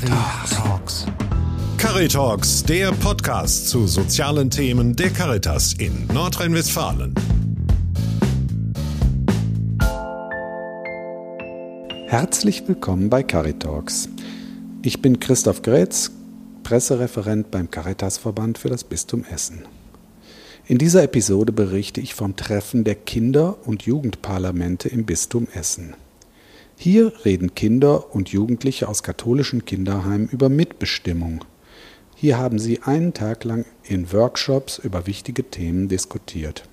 Caritalks. Caritalks, der Podcast zu sozialen Themen der Caritas in Nordrhein-Westfalen. Herzlich willkommen bei Caritalks. Ich bin Christoph Grätz, Pressereferent beim Caritasverband für das Bistum Essen. In dieser Episode berichte ich vom Treffen der Kinder- und Jugendparlamente im Bistum Essen. Hier reden Kinder und Jugendliche aus katholischen Kinderheimen über Mitbestimmung. Hier haben sie einen Tag lang in Workshops über wichtige Themen diskutiert.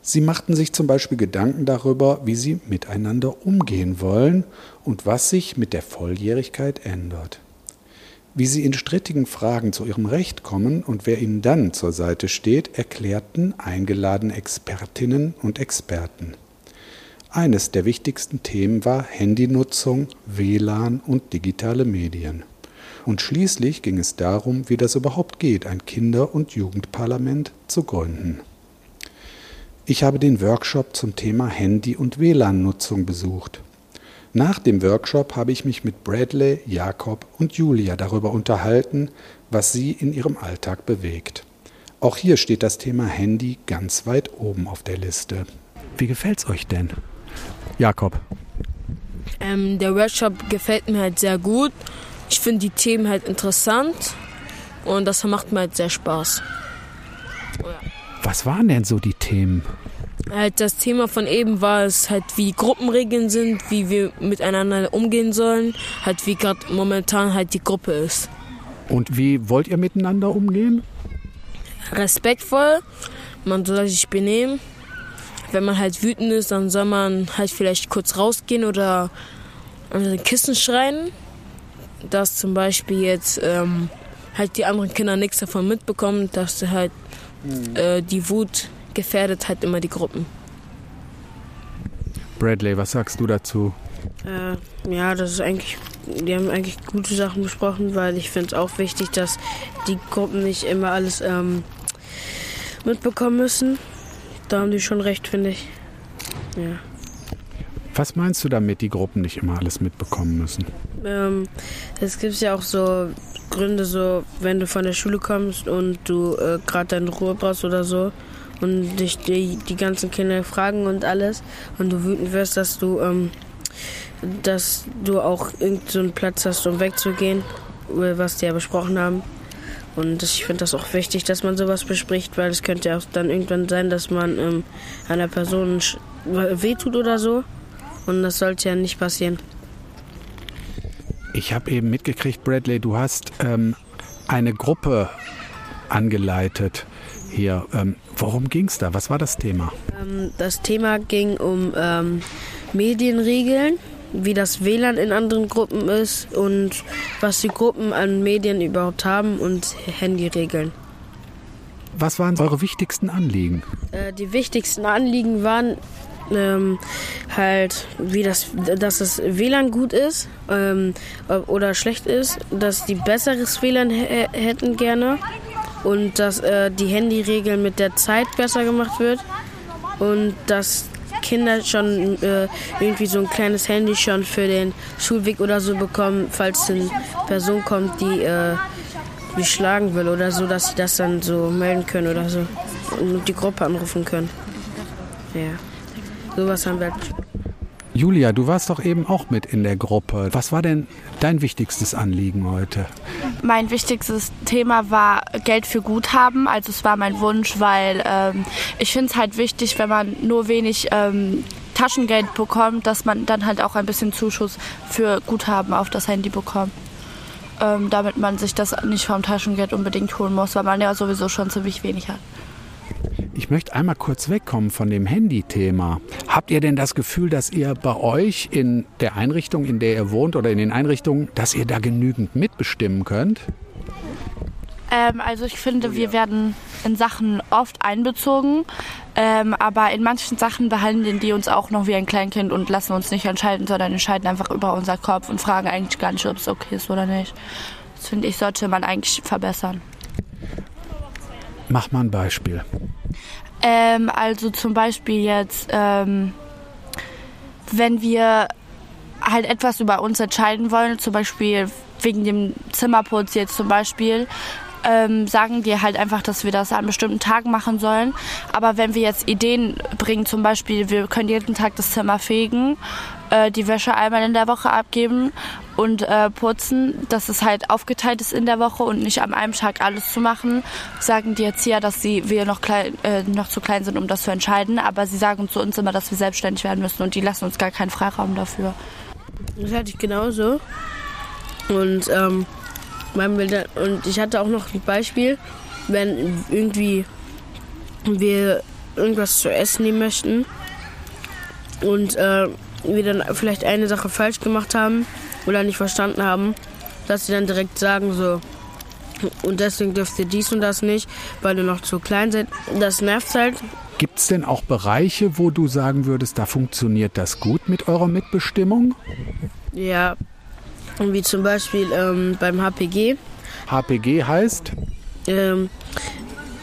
Sie machten sich zum Beispiel Gedanken darüber, wie sie miteinander umgehen wollen und was sich mit der Volljährigkeit ändert. Wie sie in strittigen Fragen zu ihrem Recht kommen und wer ihnen dann zur Seite steht, erklärten eingeladene Expertinnen und Experten. Eines der wichtigsten Themen war Handynutzung, WLAN und digitale Medien. Und schließlich ging es darum, wie das überhaupt geht, ein Kinder- und Jugendparlament zu gründen. Ich habe den Workshop zum Thema Handy- und WLAN-Nutzung besucht. Nach dem Workshop habe ich mich mit Bradley, Jakob und Julia darüber unterhalten, was sie in ihrem Alltag bewegt. Auch hier steht das Thema Handy ganz weit oben auf der Liste. Wie gefällt's euch denn? Jakob. Ähm, der Workshop gefällt mir halt sehr gut. Ich finde die Themen halt interessant und das macht mir halt sehr Spaß. Oh ja. Was waren denn so die Themen? Halt das Thema von eben war es halt, wie Gruppenregeln sind, wie wir miteinander umgehen sollen, halt wie gerade momentan halt die Gruppe ist. Und wie wollt ihr miteinander umgehen? Respektvoll, man soll sich benehmen wenn man halt wütend ist, dann soll man halt vielleicht kurz rausgehen oder an den Kissen schreien, dass zum Beispiel jetzt ähm, halt die anderen Kinder nichts davon mitbekommen, dass halt mhm. äh, die Wut gefährdet halt immer die Gruppen. Bradley, was sagst du dazu? Äh, ja, das ist eigentlich, die haben eigentlich gute Sachen besprochen, weil ich finde es auch wichtig, dass die Gruppen nicht immer alles ähm, mitbekommen müssen. Da haben die schon recht, finde ich. Ja. Was meinst du damit, die Gruppen nicht immer alles mitbekommen müssen? Ähm, es gibt ja auch so Gründe, so wenn du von der Schule kommst und du äh, gerade deine Ruhe brauchst oder so und dich die, die ganzen Kinder fragen und alles und du wütend wirst, dass du ähm, dass du auch irgendeinen so Platz hast, um wegzugehen, was die ja besprochen haben. Und ich finde das auch wichtig, dass man sowas bespricht, weil es könnte ja auch dann irgendwann sein, dass man ähm, einer Person wehtut oder so. Und das sollte ja nicht passieren. Ich habe eben mitgekriegt, Bradley, du hast ähm, eine Gruppe angeleitet hier. Ähm, worum ging es da? Was war das Thema? Ähm, das Thema ging um ähm, Medienregeln wie das WLAN in anderen Gruppen ist und was die Gruppen an Medien überhaupt haben und Handyregeln. Was waren eure wichtigsten Anliegen? Äh, die wichtigsten Anliegen waren ähm, halt, wie das, dass das WLAN gut ist ähm, oder schlecht ist, dass die besseres WLAN hätten gerne und dass äh, die Handyregeln mit der Zeit besser gemacht wird und dass Kinder schon äh, irgendwie so ein kleines Handy schon für den Schulweg oder so bekommen, falls eine Person kommt, die äh, die schlagen will oder so, dass sie das dann so melden können oder so und die Gruppe anrufen können. Ja, sowas haben wir halt. Julia, du warst doch eben auch mit in der Gruppe. Was war denn dein wichtigstes Anliegen heute? Mein wichtigstes Thema war Geld für Guthaben. Also es war mein Wunsch, weil ähm, ich finde es halt wichtig, wenn man nur wenig ähm, Taschengeld bekommt, dass man dann halt auch ein bisschen Zuschuss für Guthaben auf das Handy bekommt. Ähm, damit man sich das nicht vom Taschengeld unbedingt holen muss, weil man ja sowieso schon ziemlich wenig hat. Ich möchte einmal kurz wegkommen von dem Handy-Thema. Habt ihr denn das Gefühl, dass ihr bei euch in der Einrichtung, in der ihr wohnt oder in den Einrichtungen, dass ihr da genügend mitbestimmen könnt? Ähm, also ich finde, wir werden in Sachen oft einbezogen, ähm, aber in manchen Sachen behandeln die uns auch noch wie ein Kleinkind und lassen uns nicht entscheiden, sondern entscheiden einfach über unser Kopf und fragen eigentlich gar nicht, ob es okay ist oder nicht. Das finde ich, sollte man eigentlich verbessern. Mach mal ein Beispiel. Ähm, also zum Beispiel jetzt, ähm, wenn wir halt etwas über uns entscheiden wollen, zum Beispiel wegen dem Zimmerputz jetzt zum Beispiel, ähm, sagen wir halt einfach, dass wir das an bestimmten Tagen machen sollen. Aber wenn wir jetzt Ideen bringen, zum Beispiel, wir können jeden Tag das Zimmer fegen, äh, die Wäsche einmal in der Woche abgeben und äh, putzen, dass es halt aufgeteilt ist in der Woche und nicht an einem Tag alles zu machen, sagen die Erzieher, dass sie wir noch klein, äh, noch zu klein sind, um das zu entscheiden. Aber sie sagen zu uns immer, dass wir selbstständig werden müssen und die lassen uns gar keinen Freiraum dafür. Das hatte ich genauso. Und, ähm, und ich hatte auch noch ein Beispiel, wenn irgendwie wir irgendwas zu essen nehmen möchten und äh, wir dann vielleicht eine Sache falsch gemacht haben oder nicht verstanden haben, dass sie dann direkt sagen so, und deswegen dürft ihr dies und das nicht, weil ihr noch zu klein seid. Das nervt halt. Gibt es denn auch Bereiche, wo du sagen würdest, da funktioniert das gut mit eurer Mitbestimmung? Ja, wie zum Beispiel ähm, beim HPG. HPG heißt? Ähm,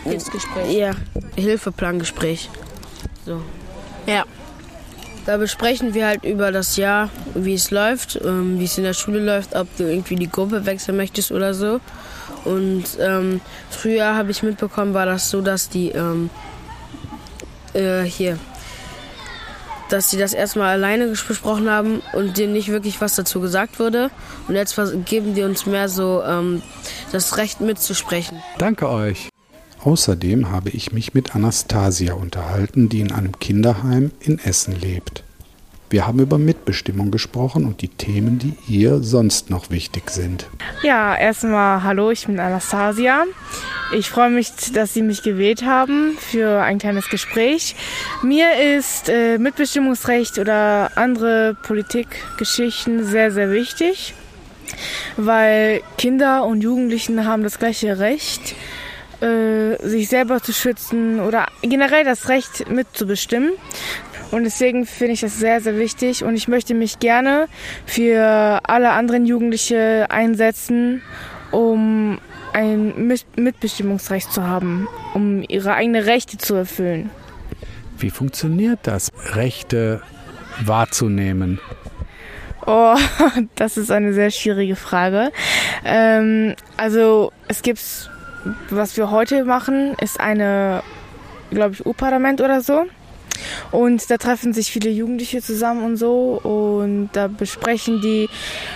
Hilfsgespräch. Ja, Hilfeplangespräch. So. Ja. Da besprechen wir halt über das Jahr, wie es läuft, ähm, wie es in der Schule läuft, ob du irgendwie die Gruppe wechseln möchtest oder so. Und ähm, früher habe ich mitbekommen, war das so, dass die ähm, äh, hier, dass sie das erstmal alleine besprochen haben und denen nicht wirklich was dazu gesagt wurde. Und jetzt geben die uns mehr so ähm, das Recht mitzusprechen. Danke euch. Außerdem habe ich mich mit Anastasia unterhalten, die in einem Kinderheim in Essen lebt. Wir haben über Mitbestimmung gesprochen und die Themen, die ihr sonst noch wichtig sind. Ja, erstmal hallo, ich bin Anastasia. Ich freue mich, dass Sie mich gewählt haben für ein kleines Gespräch. Mir ist äh, Mitbestimmungsrecht oder andere Politikgeschichten sehr, sehr wichtig, weil Kinder und Jugendlichen haben das gleiche Recht äh, sich selber zu schützen oder generell das Recht mitzubestimmen. Und deswegen finde ich das sehr, sehr wichtig und ich möchte mich gerne für alle anderen Jugendliche einsetzen, um ein Mitbestimmungsrecht zu haben, um ihre eigenen Rechte zu erfüllen. Wie funktioniert das, Rechte wahrzunehmen? Oh, das ist eine sehr schwierige Frage. Ähm, also es gibt was wir heute machen, ist eine, glaube ich, U-Parlament oder so. Und da treffen sich viele Jugendliche zusammen und so und da besprechen die,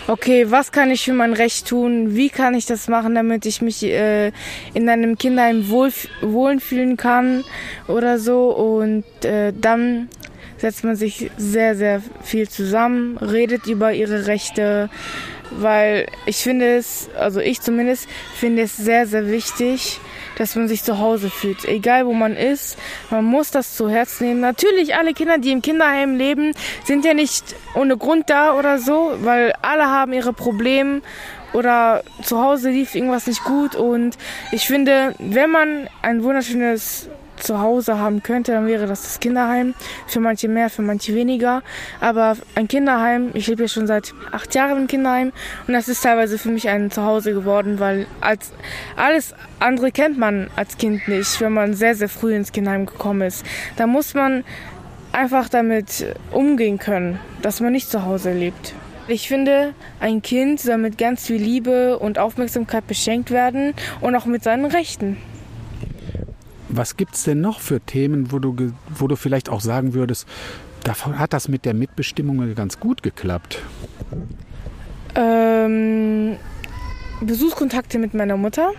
okay, was kann ich für mein Recht tun? Wie kann ich das machen, damit ich mich äh, in einem Kinderheim wohl, wohlen fühlen kann oder so. Und äh, dann setzt man sich sehr, sehr viel zusammen, redet über ihre Rechte, weil ich finde es, also ich zumindest, finde es sehr, sehr wichtig, dass man sich zu Hause fühlt. Egal wo man ist, man muss das zu Herzen nehmen. Natürlich, alle Kinder, die im Kinderheim leben, sind ja nicht ohne Grund da oder so, weil alle haben ihre Probleme oder zu Hause lief irgendwas nicht gut und ich finde, wenn man ein wunderschönes zu Hause haben könnte, dann wäre das das Kinderheim. Für manche mehr, für manche weniger. Aber ein Kinderheim, ich lebe ja schon seit acht Jahren im Kinderheim und das ist teilweise für mich ein Zuhause geworden, weil als alles andere kennt man als Kind nicht, wenn man sehr, sehr früh ins Kinderheim gekommen ist. Da muss man einfach damit umgehen können, dass man nicht zu Hause lebt. Ich finde, ein Kind soll mit ganz viel Liebe und Aufmerksamkeit beschenkt werden und auch mit seinen Rechten. Was gibt es denn noch für Themen, wo du, wo du vielleicht auch sagen würdest, da hat das mit der Mitbestimmung ganz gut geklappt? Ähm, Besuchskontakte mit meiner Mutter.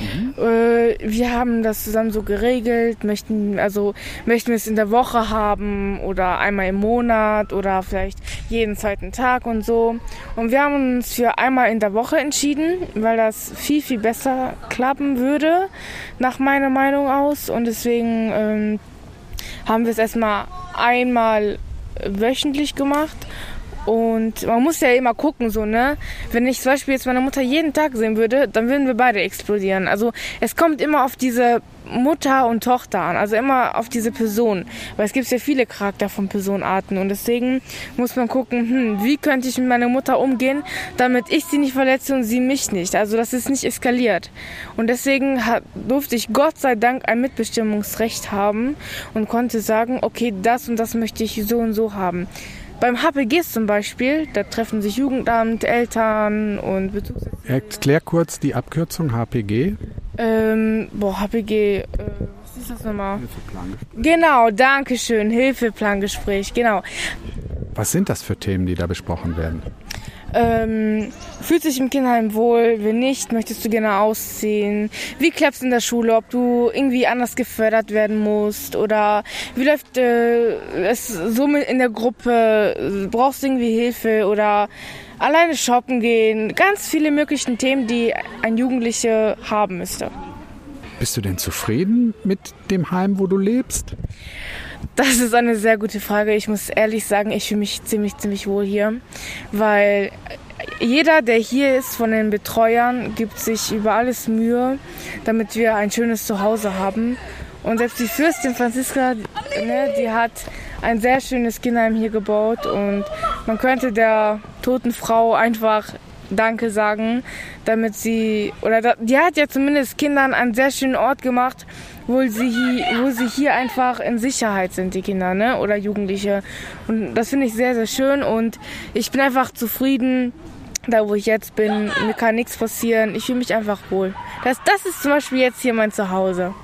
Mhm. Äh, wir haben das zusammen so geregelt, möchten, also möchten wir es in der Woche haben oder einmal im Monat oder vielleicht jeden zweiten Tag und so. Und wir haben uns für einmal in der Woche entschieden, weil das viel, viel besser klappen würde, nach meiner Meinung aus. Und deswegen ähm, haben wir es erstmal einmal wöchentlich gemacht und man muss ja immer gucken, so, ne? Wenn ich zum Beispiel jetzt meine Mutter jeden Tag sehen würde, dann würden wir beide explodieren. Also es kommt immer auf diese Mutter und Tochter an, also immer auf diese Person. Weil es gibt ja viele Charakter von Personenarten und deswegen muss man gucken, hm, wie könnte ich mit meiner Mutter umgehen, damit ich sie nicht verletze und sie mich nicht. Also dass es nicht eskaliert. Und deswegen hat, durfte ich Gott sei Dank ein Mitbestimmungsrecht haben und konnte sagen, okay, das und das möchte ich so und so haben. Beim HPGs zum Beispiel, da treffen sich Jugendamt, Eltern und Bezugserziehung. Erklär kurz die Abkürzung HPG. Ähm, boah, HPG, äh, was ist das nochmal? Genau, danke schön, Hilfeplangespräch, genau. Was sind das für Themen, die da besprochen werden? Ähm, fühlt sich im Kinderheim wohl? Wenn nicht, möchtest du gerne ausziehen? Wie klappt's in der Schule? Ob du irgendwie anders gefördert werden musst? Oder wie läuft äh, es so in der Gruppe? Brauchst du irgendwie Hilfe? Oder alleine shoppen gehen? Ganz viele möglichen Themen, die ein Jugendlicher haben müsste. Bist du denn zufrieden mit dem Heim, wo du lebst? Das ist eine sehr gute Frage. Ich muss ehrlich sagen, ich fühle mich ziemlich, ziemlich wohl hier, weil jeder, der hier ist von den Betreuern, gibt sich über alles Mühe, damit wir ein schönes Zuhause haben. Und selbst die Fürstin Franziska, ne, die hat ein sehr schönes Kinderheim hier gebaut und man könnte der toten Frau einfach Danke sagen, damit sie, oder die hat ja zumindest Kindern einen sehr schönen Ort gemacht, wo sie, wo sie hier einfach in Sicherheit sind, die Kinder ne? oder Jugendliche. Und das finde ich sehr, sehr schön und ich bin einfach zufrieden, da wo ich jetzt bin. Mir kann nichts passieren. Ich fühle mich einfach wohl. Das, das ist zum Beispiel jetzt hier mein Zuhause.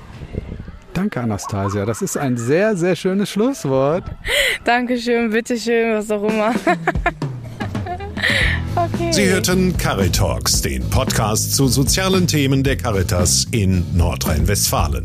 Danke, Anastasia. Das ist ein sehr, sehr schönes Schlusswort. Dankeschön, bitteschön, was auch immer. okay. Sie hörten Caritalks, den Podcast zu sozialen Themen der Caritas in Nordrhein-Westfalen.